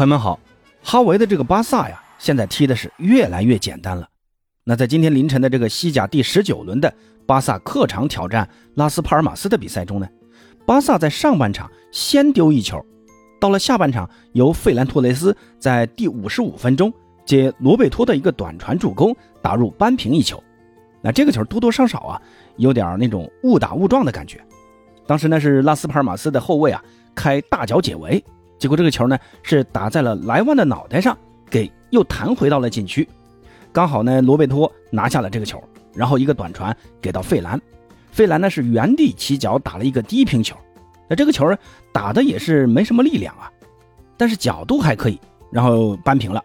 朋友们好，哈维的这个巴萨呀，现在踢的是越来越简单了。那在今天凌晨的这个西甲第十九轮的巴萨客场挑战拉斯帕尔马斯的比赛中呢，巴萨在上半场先丢一球，到了下半场由费兰托雷斯在第五十五分钟接罗贝托的一个短传助攻打入扳平一球。那这个球多多少少啊，有点那种误打误撞的感觉。当时呢是拉斯帕尔马斯的后卫啊开大脚解围。结果这个球呢是打在了莱万的脑袋上，给又弹回到了禁区，刚好呢罗贝托拿下了这个球，然后一个短传给到费兰，费兰呢是原地起脚打了一个低平球，那这个球打的也是没什么力量啊，但是角度还可以，然后扳平了。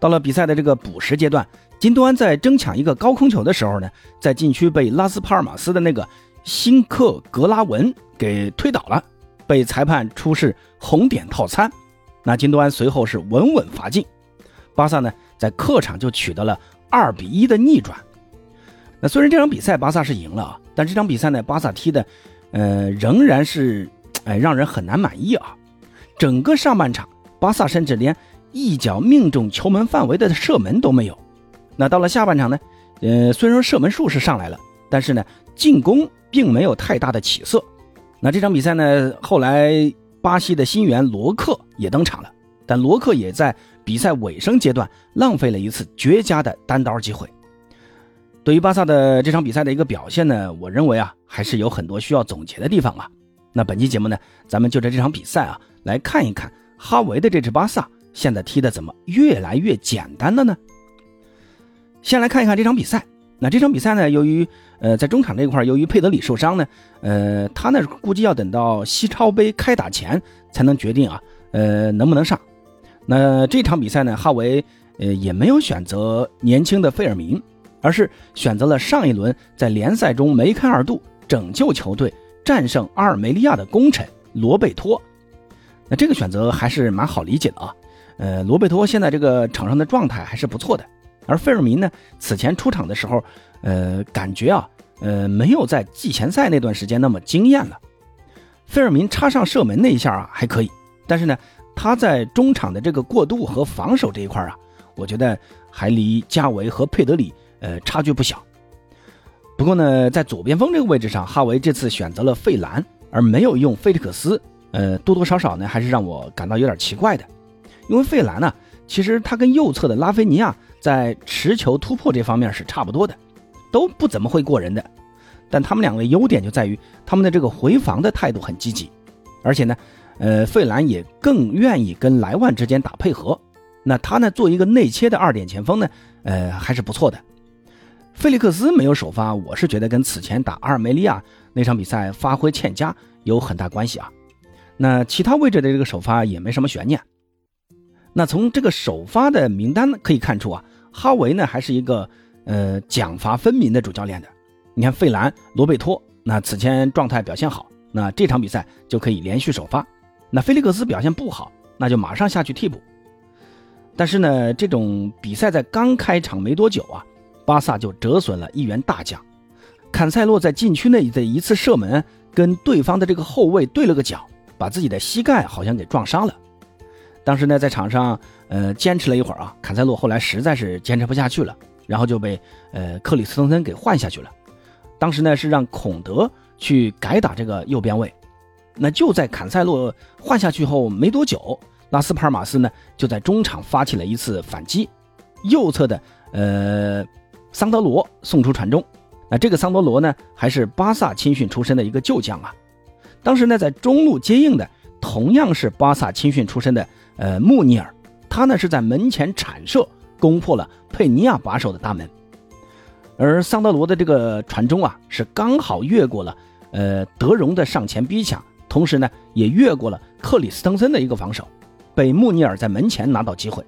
到了比赛的这个补时阶段，金多安在争抢一个高空球的时候呢，在禁区被拉斯帕尔马斯的那个辛克格拉文给推倒了。被裁判出示红点套餐，那金多安随后是稳稳罚进，巴萨呢在客场就取得了二比一的逆转。那虽然这场比赛巴萨是赢了啊，但这场比赛呢巴萨踢的，呃仍然是哎让人很难满意啊。整个上半场巴萨甚至连一脚命中球门范围的射门都没有。那到了下半场呢，呃虽然说射门数是上来了，但是呢进攻并没有太大的起色。那这场比赛呢？后来巴西的新援罗克也登场了，但罗克也在比赛尾声阶段浪费了一次绝佳的单刀机会。对于巴萨的这场比赛的一个表现呢，我认为啊，还是有很多需要总结的地方啊。那本期节目呢，咱们就在这场比赛啊，来看一看哈维的这支巴萨现在踢的怎么越来越简单了呢？先来看一看这场比赛。那这场比赛呢，由于呃，在中场这一块，由于佩德里受伤呢，呃，他呢估计要等到西超杯开打前才能决定啊，呃，能不能上。那这场比赛呢，哈维呃也没有选择年轻的费尔明，而是选择了上一轮在联赛中梅开二度、拯救球队、战胜阿尔梅利亚的功臣罗贝托。那这个选择还是蛮好理解的啊，呃，罗贝托现在这个场上的状态还是不错的，而费尔明呢，此前出场的时候。呃，感觉啊，呃，没有在季前赛那段时间那么惊艳了。费尔明插上射门那一下啊，还可以，但是呢，他在中场的这个过渡和防守这一块啊，我觉得还离加维和佩德里呃差距不小。不过呢，在左边锋这个位置上，哈维这次选择了费兰，而没有用菲利克斯，呃，多多少少呢，还是让我感到有点奇怪的。因为费兰呢，其实他跟右侧的拉菲尼亚在持球突破这方面是差不多的。都不怎么会过人的，但他们两位优点就在于他们的这个回防的态度很积极，而且呢，呃，费兰也更愿意跟莱万之间打配合。那他呢，做一个内切的二点前锋呢，呃，还是不错的。费利克斯没有首发，我是觉得跟此前打阿尔梅利亚那场比赛发挥欠佳有很大关系啊。那其他位置的这个首发也没什么悬念。那从这个首发的名单可以看出啊，哈维呢还是一个。呃，奖罚分明的主教练的，你看费兰、罗贝托，那此前状态表现好，那这场比赛就可以连续首发。那菲利克斯表现不好，那就马上下去替补。但是呢，这种比赛在刚开场没多久啊，巴萨就折损了一员大将，坎塞洛在禁区内的一次射门，跟对方的这个后卫对了个脚，把自己的膝盖好像给撞伤了。当时呢，在场上呃坚持了一会儿啊，坎塞洛后来实在是坚持不下去了。然后就被呃克里斯滕森给换下去了，当时呢是让孔德去改打这个右边位，那就在坎塞洛换下去后没多久，拉斯帕尔马斯呢就在中场发起了一次反击，右侧的呃桑德罗送出传中，那这个桑德罗呢还是巴萨青训出身的一个旧将啊，当时呢在中路接应的同样是巴萨青训出身的呃穆尼尔，他呢是在门前铲射。攻破了佩尼亚把守的大门，而桑德罗的这个传中啊，是刚好越过了呃德容的上前逼抢，同时呢也越过了克里斯滕森的一个防守，被穆尼尔在门前拿到机会。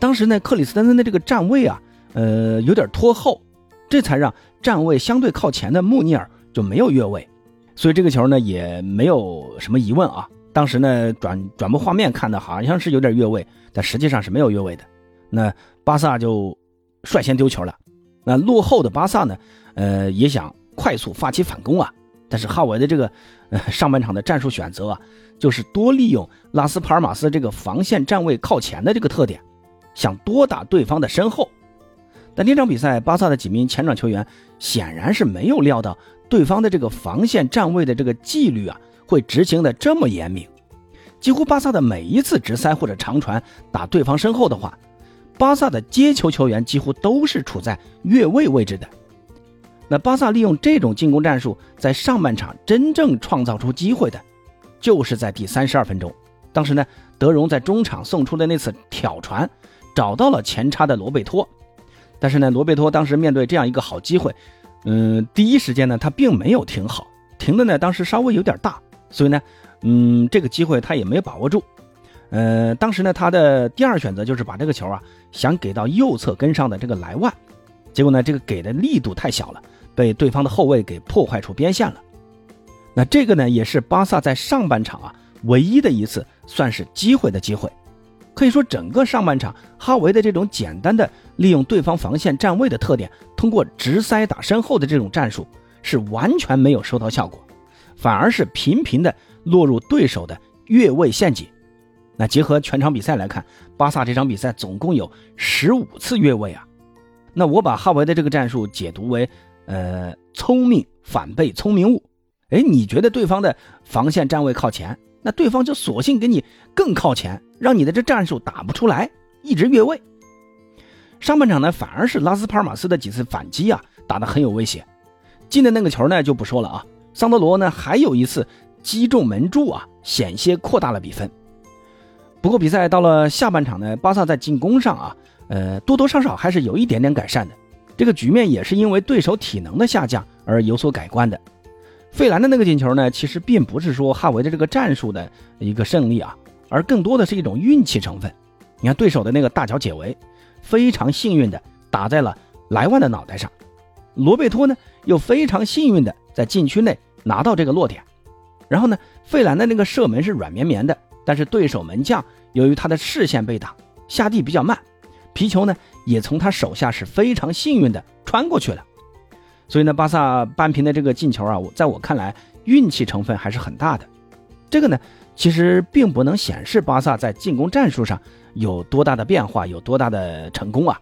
当时呢克里斯滕森的这个站位啊，呃有点拖后，这才让站位相对靠前的穆尼尔就没有越位，所以这个球呢也没有什么疑问啊。当时呢转转播画面看的好像是有点越位，但实际上是没有越位的。那巴萨就率先丢球了，那落后的巴萨呢，呃，也想快速发起反攻啊，但是哈维的这个呃上半场的战术选择啊，就是多利用拉斯帕尔马斯这个防线站位靠前的这个特点，想多打对方的身后。但这场比赛，巴萨的几名前场球员显然是没有料到对方的这个防线站位的这个纪律啊，会执行的这么严明。几乎巴萨的每一次直塞或者长传打对方身后的话，巴萨的接球球员几乎都是处在越位位置的。那巴萨利用这种进攻战术，在上半场真正创造出机会的，就是在第三十二分钟。当时呢，德容在中场送出的那次挑传，找到了前插的罗贝托。但是呢，罗贝托当时面对这样一个好机会，嗯，第一时间呢，他并没有停好，停的呢，当时稍微有点大，所以呢，嗯，这个机会他也没把握住。呃，当时呢，他的第二选择就是把这个球啊，想给到右侧跟上的这个莱万，结果呢，这个给的力度太小了。被对方的后卫给破坏出边线了，那这个呢也是巴萨在上半场啊唯一的一次算是机会的机会，可以说整个上半场哈维的这种简单的利用对方防线站位的特点，通过直塞打身后的这种战术是完全没有收到效果，反而是频频的落入对手的越位陷阱。那结合全场比赛来看，巴萨这场比赛总共有十五次越位啊，那我把哈维的这个战术解读为。呃，聪明反被聪明误，哎，你觉得对方的防线站位靠前，那对方就索性给你更靠前，让你的这战术打不出来，一直越位。上半场呢，反而是拉斯帕尔马斯的几次反击啊，打得很有威胁。进的那个球呢，就不说了啊。桑德罗呢，还有一次击中门柱啊，险些扩大了比分。不过比赛到了下半场呢，巴萨在进攻上啊，呃，多多少少还是有一点点改善的。这个局面也是因为对手体能的下降而有所改观的。费兰的那个进球呢，其实并不是说哈维的这个战术的一个胜利啊，而更多的是一种运气成分。你看对手的那个大脚解围，非常幸运的打在了莱万的脑袋上，罗贝托呢又非常幸运的在禁区内拿到这个落点。然后呢，费兰的那个射门是软绵绵的，但是对手门将由于他的视线被挡，下地比较慢，皮球呢。也从他手下是非常幸运的穿过去了，所以呢，巴萨扳平的这个进球啊，我在我看来运气成分还是很大的。这个呢，其实并不能显示巴萨在进攻战术上有多大的变化，有多大的成功啊。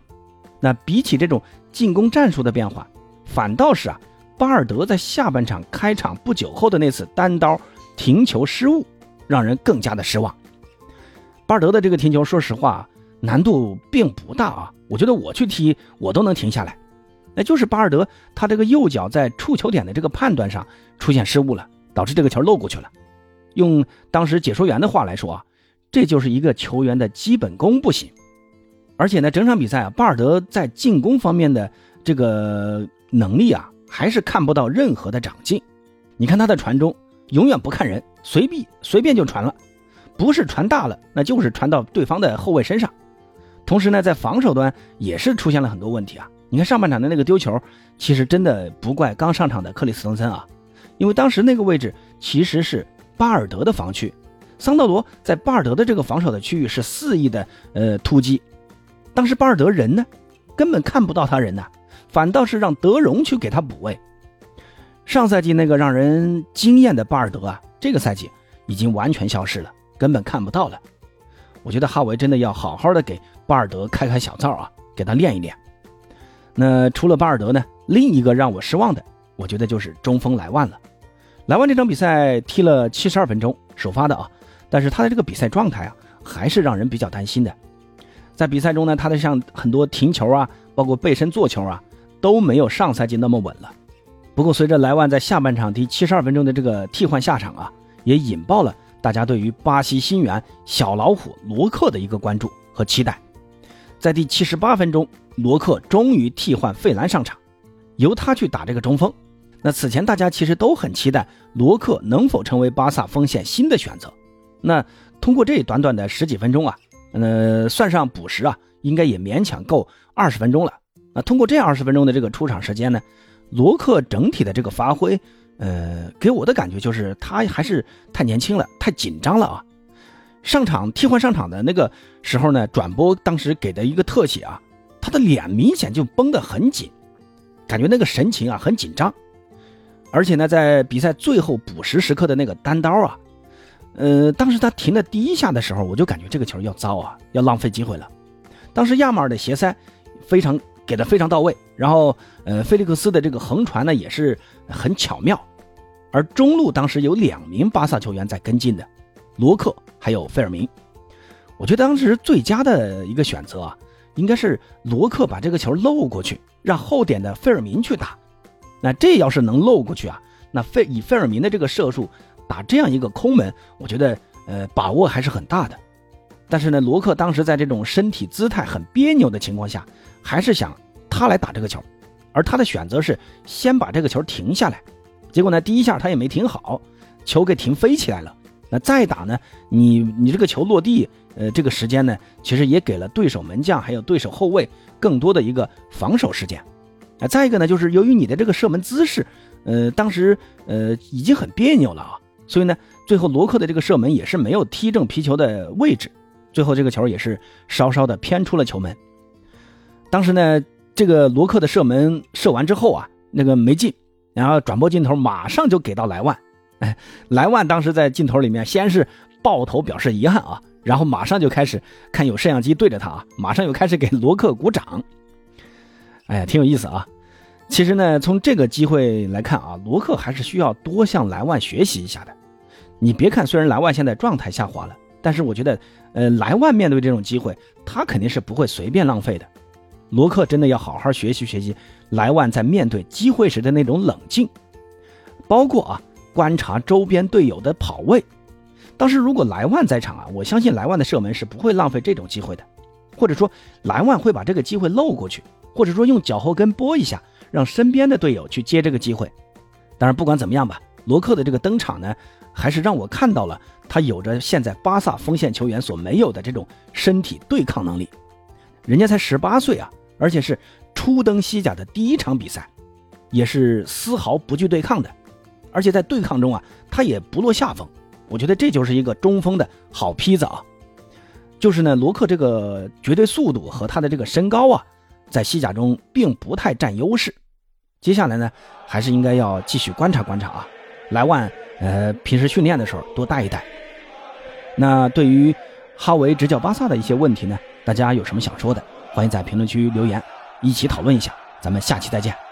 那比起这种进攻战术的变化，反倒是啊，巴尔德在下半场开场不久后的那次单刀停球失误，让人更加的失望。巴尔德的这个停球，说实话难度并不大啊。我觉得我去踢，我都能停下来，那就是巴尔德他这个右脚在触球点的这个判断上出现失误了，导致这个球漏过去了。用当时解说员的话来说啊，这就是一个球员的基本功不行。而且呢，整场比赛，巴尔德在进攻方面的这个能力啊，还是看不到任何的长进。你看他的传中，永远不看人，随便随便就传了，不是传大了，那就是传到对方的后卫身上。同时呢，在防守端也是出现了很多问题啊！你看上半场的那个丢球，其实真的不怪刚上场的克里斯滕森啊，因为当时那个位置其实是巴尔德的防区，桑德罗在巴尔德的这个防守的区域是肆意的呃突击，当时巴尔德人呢根本看不到他人呐，反倒是让德容去给他补位。上赛季那个让人惊艳的巴尔德啊，这个赛季已经完全消失了，根本看不到了。我觉得哈维真的要好好的给巴尔德开开小灶啊，给他练一练。那除了巴尔德呢，另一个让我失望的，我觉得就是中锋莱万了。莱万这场比赛踢了七十二分钟，首发的啊，但是他的这个比赛状态啊，还是让人比较担心的。在比赛中呢，他的像很多停球啊，包括背身做球啊，都没有上赛季那么稳了。不过随着莱万在下半场第七十二分钟的这个替换下场啊，也引爆了。大家对于巴西新援小老虎罗克的一个关注和期待，在第七十八分钟，罗克终于替换费兰上场，由他去打这个中锋。那此前大家其实都很期待罗克能否成为巴萨锋线新的选择。那通过这短短的十几分钟啊，呃，算上补时啊，应该也勉强够二十分钟了。那通过这二十分钟的这个出场时间呢，罗克整体的这个发挥。呃，给我的感觉就是他还是太年轻了，太紧张了啊！上场替换上场的那个时候呢，转播当时给的一个特写啊，他的脸明显就绷得很紧，感觉那个神情啊很紧张。而且呢，在比赛最后补时时刻的那个单刀啊，呃，当时他停的第一下的时候，我就感觉这个球要糟啊，要浪费机会了。当时亚马尔的斜塞非常给的非常到位，然后呃，菲利克斯的这个横传呢也是很巧妙，而中路当时有两名巴萨球员在跟进的，罗克还有费尔明。我觉得当时最佳的一个选择啊，应该是罗克把这个球漏过去，让后点的费尔明去打。那这要是能漏过去啊，那费以费尔明的这个射术打这样一个空门，我觉得呃把握还是很大的。但是呢，罗克当时在这种身体姿态很别扭的情况下，还是想他来打这个球，而他的选择是先把这个球停下来。结果呢，第一下他也没停好，球给停飞起来了。那再打呢？你你这个球落地，呃，这个时间呢，其实也给了对手门将还有对手后卫更多的一个防守时间。啊，再一个呢，就是由于你的这个射门姿势，呃，当时呃已经很别扭了啊，所以呢，最后罗克的这个射门也是没有踢正皮球的位置，最后这个球也是稍稍的偏出了球门。当时呢，这个罗克的射门射完之后啊，那个没进，然后转播镜头马上就给到莱万。哎，莱万当时在镜头里面先是抱头表示遗憾啊，然后马上就开始看有摄像机对着他啊，马上又开始给罗克鼓掌。哎呀，挺有意思啊。其实呢，从这个机会来看啊，罗克还是需要多向莱万学习一下的。你别看虽然莱万现在状态下滑了，但是我觉得，呃，莱万面对这种机会，他肯定是不会随便浪费的。罗克真的要好好学习学习莱万在面对机会时的那种冷静，包括啊。观察周边队友的跑位，当时如果莱万在场啊，我相信莱万的射门是不会浪费这种机会的，或者说莱万会把这个机会漏过去，或者说用脚后跟拨一下，让身边的队友去接这个机会。当然，不管怎么样吧，罗克的这个登场呢，还是让我看到了他有着现在巴萨锋线球员所没有的这种身体对抗能力。人家才十八岁啊，而且是初登西甲的第一场比赛，也是丝毫不惧对抗的。而且在对抗中啊，他也不落下风。我觉得这就是一个中锋的好坯子啊。就是呢，罗克这个绝对速度和他的这个身高啊，在西甲中并不太占优势。接下来呢，还是应该要继续观察观察啊。莱万，呃，平时训练的时候多带一带。那对于哈维执教巴萨的一些问题呢，大家有什么想说的，欢迎在评论区留言，一起讨论一下。咱们下期再见。